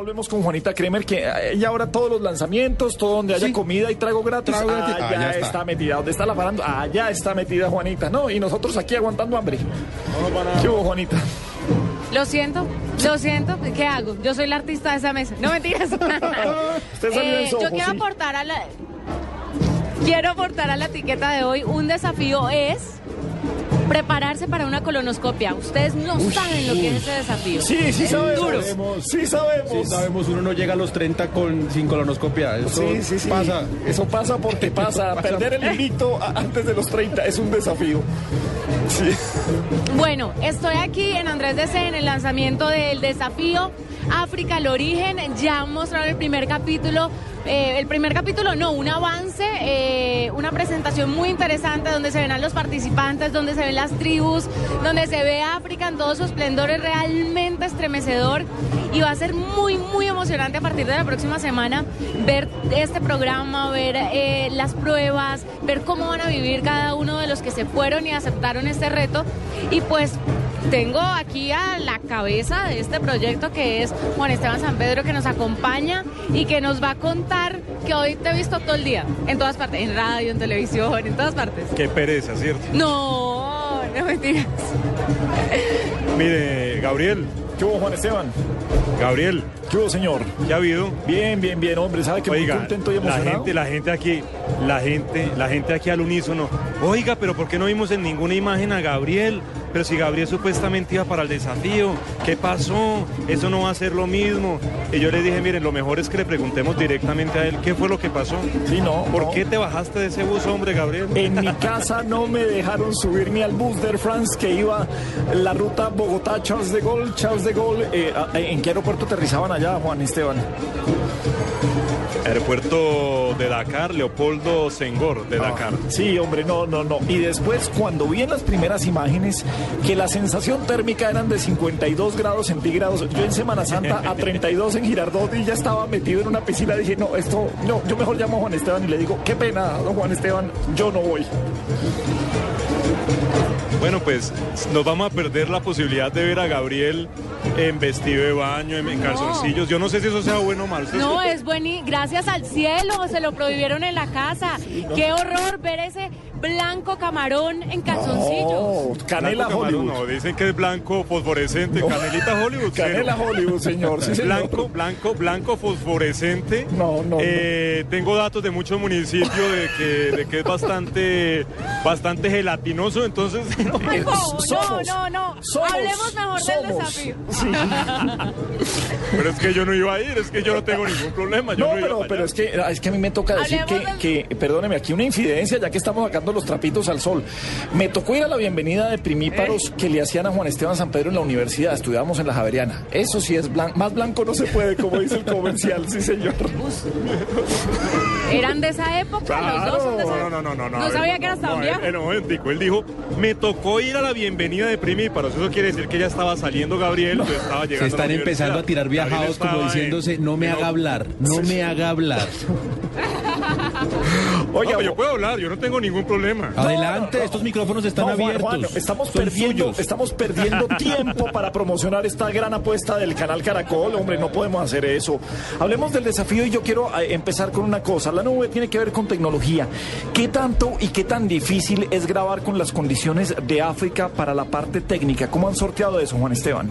Volvemos con Juanita Kremer, que eh, ella ahora todos los lanzamientos, todo donde haya comida y trago gratis, Trago gratis. ah, Ah, está. está. metida. ¿Dónde está la parando? Ya está metida Juanita. No, y nosotros aquí aguantando hambre. ¿Qué hubo, Juanita? Lo siento, lo siento. ¿Qué hago? Yo soy la artista de esa mesa. No mentiras. Usted salió en Eh, yo quiero sí. aportar a la. Quiero aportar a la etiqueta de hoy. Un desafío es prepararse para una colonoscopia. Ustedes no saben lo que es ese desafío. Sí, sí Es sabemos. duro. Sí sabemos. Sí, sabemos, uno no llega a los 30 con, sin colonoscopia. Eso Sí, sí, sí. pasa. Eso pasa porque pasa. Pasa. Perder el a- antes de los 30 es un desafío. Bueno, estoy aquí en Andrés DC en el lanzamiento del desafío África el origen. Ya mostraron el primer capítulo. eh, el primer capítulo, no, un avance, eh, una presentación muy interesante donde se ven a los participantes, donde se ven las tribus, donde se ve África en todo su esplendor, es realmente estremecedor y va a ser muy, muy emocionante a partir de la próxima semana ver este programa, ver eh, las pruebas, ver cómo van a vivir cada uno de los que se fueron y aceptaron este reto. Y pues tengo aquí a la cabeza de este proyecto que es Juan Esteban San Pedro que nos acompaña y que nos va a contar que hoy te he visto todo el día, en todas partes, en radio, en televisión, en todas partes. Qué pereza, ¿cierto? No, no mentiras. Mire, Gabriel, ¿Qué hubo, Juan Esteban? Gabriel, ¿Qué hubo, señor? ¿qué ha habido? Bien, bien, bien, hombre. ¿Sabe que muy Oiga, contento y la gente, la gente aquí, la gente, la gente aquí al unísono. Oiga, pero ¿por qué no vimos en ninguna imagen a Gabriel? Pero si Gabriel supuestamente iba para el desafío, ¿qué pasó? Eso no va a ser lo mismo. Y yo le dije, miren, lo mejor es que le preguntemos directamente a él qué fue lo que pasó. Sí, no. ¿Por no. qué te bajaste de ese bus, hombre, Gabriel? En mi casa no me dejaron subir ni al bus de Air France que iba la ruta Bogotá-Charles de Gaulle, Charles de Gaulle. Eh, ¿En qué aeropuerto aterrizaban allá, Juan Esteban? Aeropuerto de Dakar, Leopoldo Senghor de Dakar. Sí, hombre, no, no, no. Y después, cuando vi en las primeras imágenes que la sensación térmica eran de 52 grados centígrados, yo en Semana Santa a 32 en Girardot y ya estaba metido en una piscina, dije, no, esto, no, yo mejor llamo a Juan Esteban y le digo, qué pena, don Juan Esteban, yo no voy. Bueno, pues nos vamos a perder la posibilidad de ver a Gabriel en vestido de baño, en, en calzoncillos. Yo no sé si eso sea bueno o malo. ¿Ustedes No, es buenísimo. Gracias al cielo, se lo prohibieron en la casa. Qué horror ver ese blanco camarón en calzoncillos. Oh, Canela Blanco camarón, Hollywood. No, dicen que es blanco fosforescente. Canelita Hollywood. Canela cero. Hollywood, señor. Sí, señor. Blanco, blanco, blanco fosforescente. No, no, Eh, Tengo datos de muchos municipios de que, de que es bastante, bastante gelatinoso, entonces Ay, no, Somos. no, no, no. Somos. Hablemos mejor del desafío. Sí. Pero es que yo no iba a ir, es que yo no tengo ningún problema. Yo No, no, iba pero, es que es que a mí me toca decir que, del- que, perdóneme, aquí una infidencia, ya que estamos sacando los trapitos al sol. Me tocó ir a la bienvenida de primíparos que le hacían a Juan Esteban San Pedro en la universidad. Estudiábamos en la Javeriana. Eso sí es blanco. Más blanco no se puede, como dice el comercial, sí, señor. ¿Eran de esa época? ¿Los dos de esa No, no, no, no, no. No a ver, sabía que eras tan no, viejo. él- él, un momentico, él dijo, me tocó ir a la bienvenida de primíparos. Eso quiere decir que ya estaba saliendo Gabriel, pues estaba llegando Se a están la empezando a tirar Gabriel viajados como en- diciéndose, no me haga hablar, no me haga hablar. Oiga, No, pero yo puedo hablar, yo no tengo ningún problema. Adelante, estos micrófonos están No, Juan, abiertos. Juan, estamos Son perdiendo, suyos. estamos perdiendo tiempo para promocionar esta gran apuesta del canal Caracol, hombre, no podemos hacer eso. Hablemos del desafío y yo quiero eh, empezar con una cosa. La nube tiene que ver con tecnología. ¿Qué tanto y qué tan difícil es grabar con las condiciones de África para la parte técnica? ¿Cómo han sorteado eso, Juan Esteban?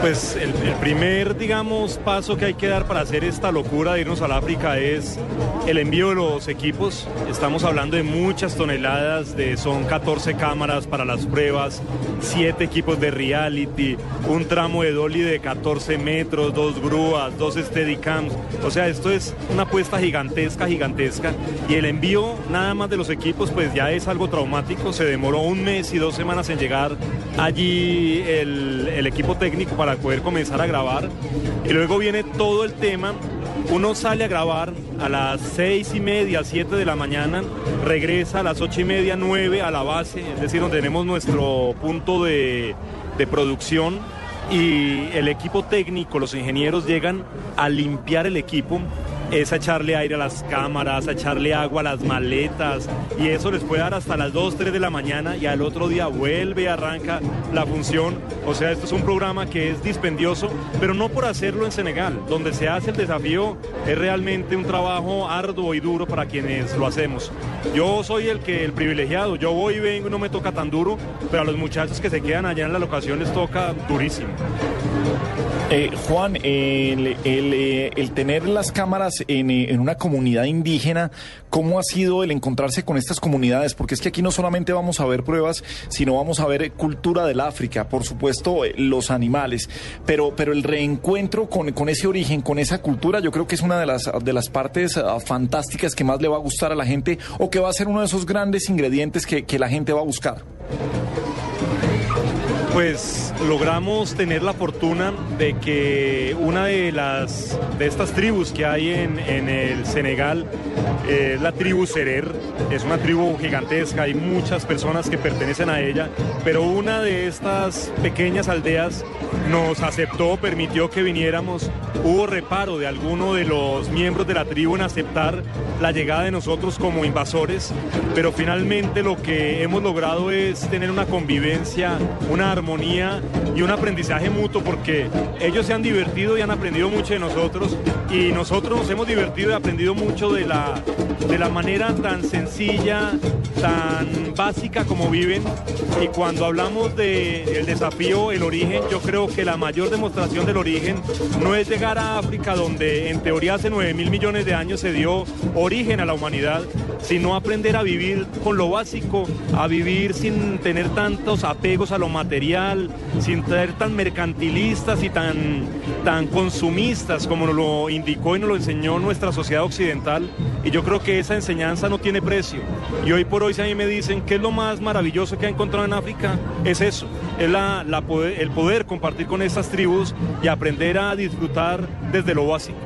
Pues el, primer, digamos, paso que hay que dar para hacer esta locura de irnos al África es el envío de los equipos. Estamos hablando de muchas toneladas, de, son 14 cámaras para las pruebas, 7 equipos de reality, un tramo de dolly de 14 metros, dos grúas, dos steadicams. O sea, esto es una apuesta gigantesca, gigantesca. Y el envío nada más de los equipos, pues ya es algo traumático. Se demoró un mes y dos semanas en llegar allí el, el equipo técnico para poder comenzar a grabar. Y luego viene todo el tema. Uno sale a grabar a las seis y media, siete de la mañana, regresa a las ocho y media, nueve a la base, es decir, donde tenemos nuestro punto de, de producción y el equipo técnico, los ingenieros llegan a limpiar el equipo es echarle aire a las cámaras, echarle agua a las maletas y eso les puede dar hasta las 2, 3 de la mañana y al otro día vuelve arranca la función. O sea, esto es un programa que es dispendioso, pero no por hacerlo en Senegal. Donde se hace el desafío es realmente un trabajo arduo y duro para quienes lo hacemos. Yo soy el que el privilegiado, yo voy y vengo y no me toca tan duro, pero a los muchachos que se quedan allá en la locación les toca durísimo. Eh, Juan, eh, el tener las cámaras en, eh, en una comunidad indígena, ¿cómo ha sido el encontrarse con estas comunidades? Porque es que aquí no solamente vamos a ver pruebas, sino vamos a ver eh, cultura del África, por supuesto, los animales, pero, pero el reencuentro con, con ese origen, con esa cultura, yo creo que es una de las, de las partes ah, fantásticas que más le va a gustar a la gente o que va a ser uno de esos grandes ingredientes que la gente va a buscar. Pues logramos tener la fortuna de que una de las de estas tribus que hay en, en el Senegal eh, la tribu Serer, es una tribu gigantesca, hay muchas personas que pertenecen a ella, pero una de estas pequeñas aldeas nos aceptó, permitió que viniéramos, hubo reparo de alguno de los miembros de la tribu en aceptar la llegada de nosotros como invasores, pero finalmente lo que hemos logrado es tener una convivencia, una armonía y un aprendizaje mutuo porque ellos se han divertido y han aprendido mucho de nosotros y nosotros nos hemos divertido y aprendido mucho de la, de la manera tan sencilla, tan básica como viven. Y cuando hablamos del desafío, el origen, yo creo que la mayor demostración del origen no es llegar a África donde en teoría hace 9 mil millones de años se dio origen a la humanidad, sino aprender a vivir con lo básico, a vivir sin tener tantos apegos a lo material, sin ser tan mercantilistas y tan, tan consumistas como nos lo indicó y nos lo enseñó nuestra sociedad occidental. Y yo creo que esa enseñanza no tiene precio. Y hoy por hoy si a mí me dicen qué es lo más maravilloso que ha encontrado en África, es eso, es la, la el poder compartir con estas tribus y aprender a disfrutar desde lo básico.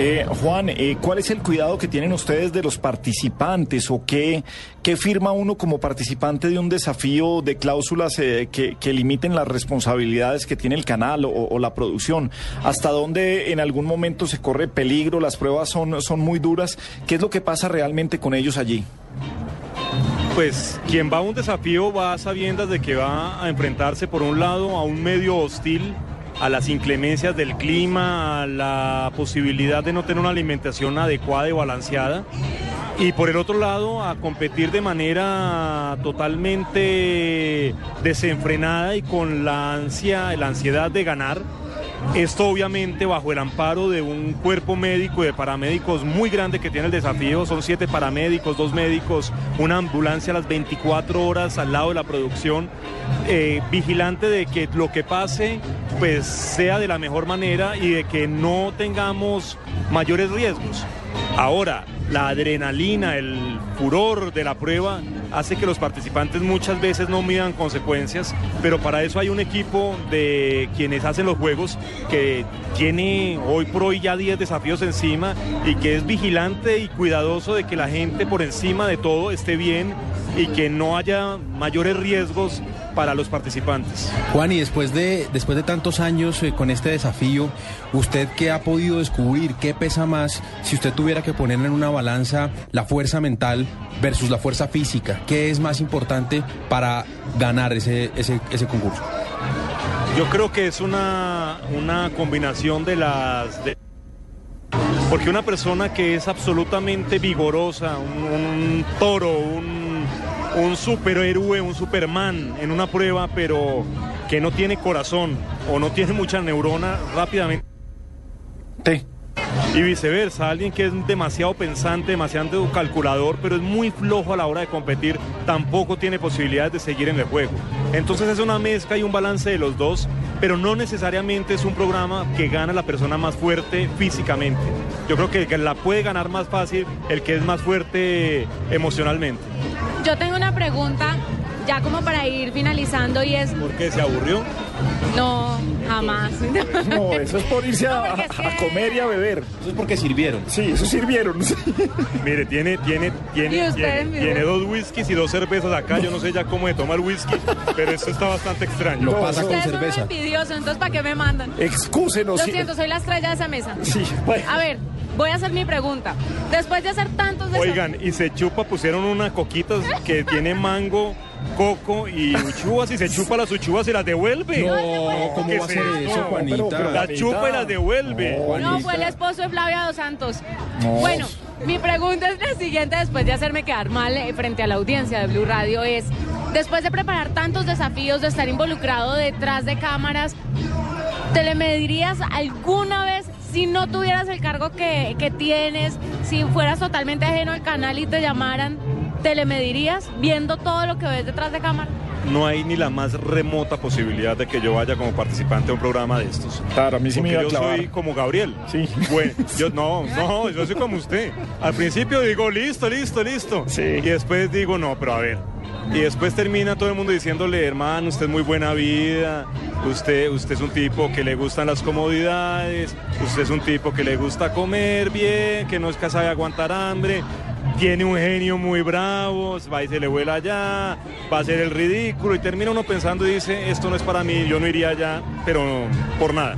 Eh, Juan, eh, ¿cuál es el cuidado que tienen ustedes de los participantes o qué, qué firma uno como participante de un desafío de cláusulas eh, que, limiten las responsabilidades que tiene el canal o, o la producción? ¿Hasta dónde en algún momento se corre peligro? ¿Las pruebas son, son muy duras? ¿Qué es lo que pasa realmente con ellos allí? Pues quien va a un desafío va a sabiendas de que va a enfrentarse por un lado a un medio hostil, a las inclemencias del clima, a la posibilidad de no tener una alimentación adecuada y balanceada. Y por el otro lado, a competir de manera totalmente desenfrenada y con la ansia, la ansiedad de ganar. Esto obviamente bajo el amparo de un cuerpo médico y de paramédicos muy grande que tiene el desafío. Son siete paramédicos, dos médicos, una ambulancia a las 24 horas al lado de la producción, eh, vigilante de que lo que pase pues sea de la mejor manera y de que no tengamos mayores riesgos. Ahora, la adrenalina, el furor de la prueba hace que los participantes muchas veces no midan consecuencias, pero para eso hay un equipo de quienes hacen los juegos que tiene hoy por hoy ya 10 desafíos encima y que es vigilante y cuidadoso de que la gente por encima de todo esté bien y que no haya mayores riesgos para los participantes. Juan, y después de, después de tantos años eh, con este desafío, ¿usted qué ha podido descubrir? ¿Qué pesa más si usted tuviera que poner en una balanza la fuerza mental versus la fuerza física? ¿Qué es más importante para ganar ese, ese, ese concurso? Yo creo que es una, una combinación de las... de- porque una persona que es absolutamente vigorosa, un, un toro, un, un superhéroe, un superman en una prueba, pero que no tiene corazón o no tiene mucha neurona, rápidamente Te. y viceversa, alguien que es demasiado pensante, demasiado calculador, pero es muy flojo a la hora de competir, tampoco tiene posibilidades de seguir en el juego. Entonces es una mezcla y un balance de los dos, pero no necesariamente es un programa que gana la persona más fuerte físicamente. Yo creo que el que la puede ganar más fácil el que es más fuerte emocionalmente. Yo tengo una pregunta, ya como para ir finalizando, y es, ¿Por qué se aburrió? no, jamás. No, eso es por irse a, No, porque es a que- comer y a beber. Eso es porque sirvieron. Sí, eso sirvieron. sí. Mire, tiene, tiene, ¿Y tiene, tiene, dos whiskies y dos cervezas acá. Yo no sé ya cómo de tomar whisky, pero esto está bastante extraño. Lo No, pasa con son cerveza. envidiosos, entonces ¿para qué me mandan? Excúsenos. Lo siento, soy la estrella de esa mesa. Sí, bueno. A ver, voy a hacer mi pregunta. Después de hacer tantos desafíos... Oigan, y se chupa, pusieron unas coquitas que tiene mango, coco y uchuvas y se chupa las uchuvas y las devuelve. No, ¿cómo ¿Qué va a ser eso? eso, Juanita? pero- Las chupa y las devuelve. No, fue el esposo de Flavia Dos Santos. Bueno, mi pregunta es la siguiente, después de hacerme quedar mal eh, frente a la audiencia de Blue Radio, es, después de preparar tantos desafíos, de estar involucrado detrás de cámaras, ¿te le medirías alguna vez si no tuvieras el cargo que, que tienes, si fueras totalmente ajeno al canal y te llamaran? ¿Te le medirías viendo todo lo que ves detrás de cámara? No hay ni la más remota posibilidad de que yo vaya como participante a un programa de estos. Claro, a mí sí me Porque iba a yo soy como Gabriel. Sí. Bueno, yo no, no, yo soy como usted. Al principio digo, listo, listo, listo. Sí. Y después digo, no, pero a ver. Y después termina todo el mundo diciéndole, hermano, usted es muy buena vida, usted, usted es un tipo que le gustan las comodidades, usted es un tipo que le gusta comer bien, que no es capaz de aguantar hambre, tiene un genio muy bravo, va y se le vuela allá, va a hacer el ridículo y termina uno pensando y dice, esto no es para mí, yo no iría allá, pero por nada.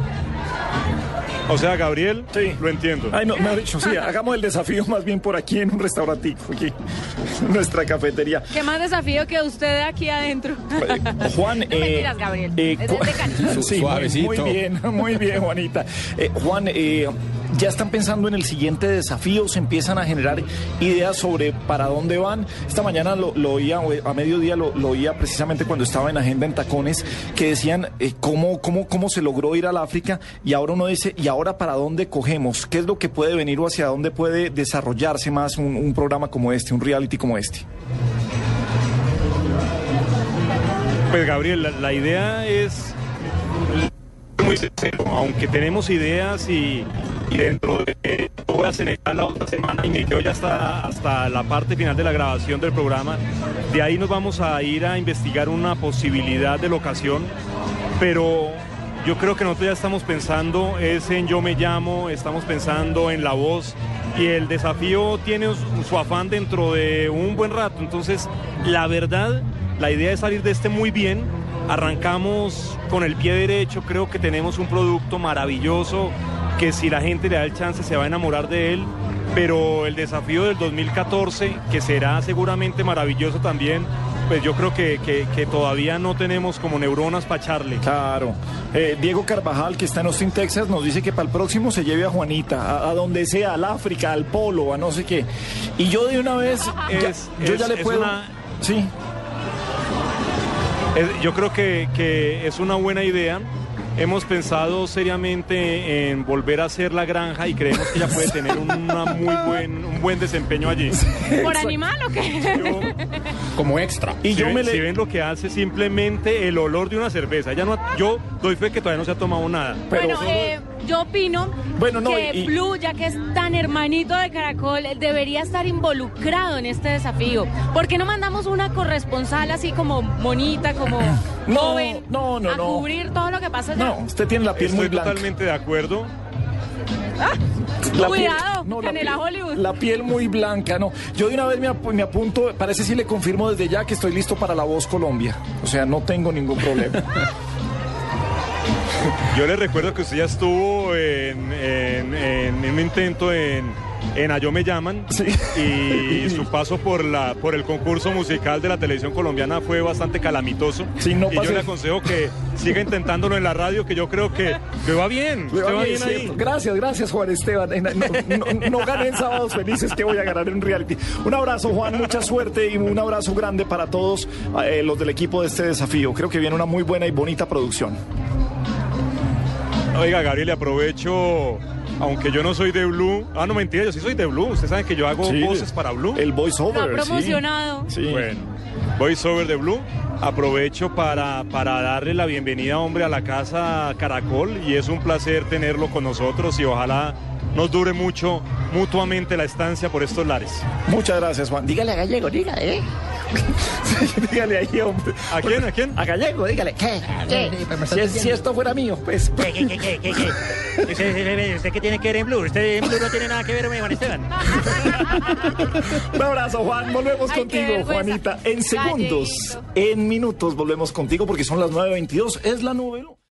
O sea, Gabriel, Sí. lo entiendo. Ay, no, me ha dicho, sí, hagamos el desafío más bien por aquí en un restaurantico, aquí, en nuestra cafetería. ¿Qué más desafío que usted aquí adentro? Eh, Juan, No mentiras, Gabriel. Es desde Sí, muy- suavecito. Muy, bien, muy bien, Juanita. Eh, Juan, eh, ya están pensando en el siguiente desafío, se empiezan a generar ideas sobre para dónde van. Esta mañana lo, oía, o a mediodía lo, lo oía precisamente cuando estaba en Agenda en Tacones, que decían eh, cómo, cómo, cómo se logró ir al África y ahora uno dice, ¿y ahora para dónde cogemos? ¿Qué es lo que puede venir o hacia dónde puede desarrollarse más un, un programa como este, un reality como este? Pues Gabriel, la, la idea es muy sincero, aunque tenemos ideas y, y dentro de eh, voy a Senegal la otra semana y me quedo ya hasta, hasta la parte final de la grabación del programa, de ahí nos vamos a ir a investigar una posibilidad de locación, pero yo creo que nosotros ya estamos pensando es en Yo Me Llamo, estamos pensando en La Voz y el desafío tiene su afán dentro de un buen rato. Entonces, la verdad, la idea es salir de este muy bien. Arrancamos con el pie derecho, creo que tenemos un producto maravilloso que si la gente le da el chance se va a enamorar de él. Pero el desafío del 2014, que será seguramente maravilloso también, pues yo creo que, que- que todavía no tenemos como neuronas para echarle. Claro. Eh, Diego Carvajal, que está en Austin, Texas, nos dice que para el próximo se lleve a Juanita, a, a donde sea, al África, al Polo, a no sé qué. Y yo de una vez, ya- yo es- ya le puedo... una- Sí, Es- yo creo que, que es una buena idea. Hemos pensado seriamente en volver a hacer la granja y creemos que ella puede tener una muy buen, un buen desempeño allí. ¿Por animal o qué? Yo- Como extra. y si, yo ven, me si le... ven lo que hace, simplemente el olor de una cerveza. Ella no, yo doy fe que todavía no se ha tomado nada. Pero- bueno, eh, yo opino Bueno, no, que y- Blue, ya que es tan hermanito de Caracol, debería estar involucrado en este desafío. ¿Por qué no mandamos una corresponsal así como bonita, como No, joven, no, no, a no. cubrir todo lo que pasa allá? No, usted tiene la piel muy Estoy blanca. totalmente de acuerdo. La Cuidado, piel- la Canela piel- Hollywood. La piel muy blanca, no. Yo de una vez me, ap- me apunto, parece si le confirmo desde ya que estoy listo para la voz Colombia. O sea, no tengo ningún problema. Yo le recuerdo que usted ya estuvo en, en- en- en un intento en, en A Yo Me Llaman Sí. y su paso por, la, por el concurso musical de la televisión colombiana fue bastante calamitoso. Sí, no y yo le aconsejo que siga intentándolo en la radio, que yo creo que le va bien. Le va bien, bien ahí. Gracias, gracias Juan Esteban. No, no- no gané en sábados felices que voy a ganar en reality. Un abrazo Juan, mucha suerte y un abrazo grande para todos eh, los del equipo de este desafío. Creo que viene una muy buena y bonita producción. Oiga, Gabriel, aprovecho, aunque yo no soy de Blue. Ah, no, mentira, yo sí soy de Blue. Usted sabe que yo hago Sí, voces para Blue. El voice Está over. promocionado. Sí. sí. Bueno, voiceover de Blue. Aprovecho para, para darle la bienvenida, hombre, a la casa Caracol y es un placer tenerlo con nosotros y ojalá nos dure mucho mutuamente la estancia por estos lares. Muchas gracias Juan. Dígale a Gallego, dígale, ¿eh? Dígale ahí, hombre. ¿A quién? ¿A quién? A Gallego, dígale. ¿Qué? ¿Qué? Si, es- si esto fuera mío, pues. ¿Qué, qué, qué, qué, qué, qué? ¿Usted, usted qué tiene que ver en Blue? Usted en Blue no tiene nada que ver, Juan Esteban. Un abrazo, Juan. Volvemos Ay, qué contigo. Juanita. En segundos, en minutos, volvemos contigo porque son las 9.22. Es la nube.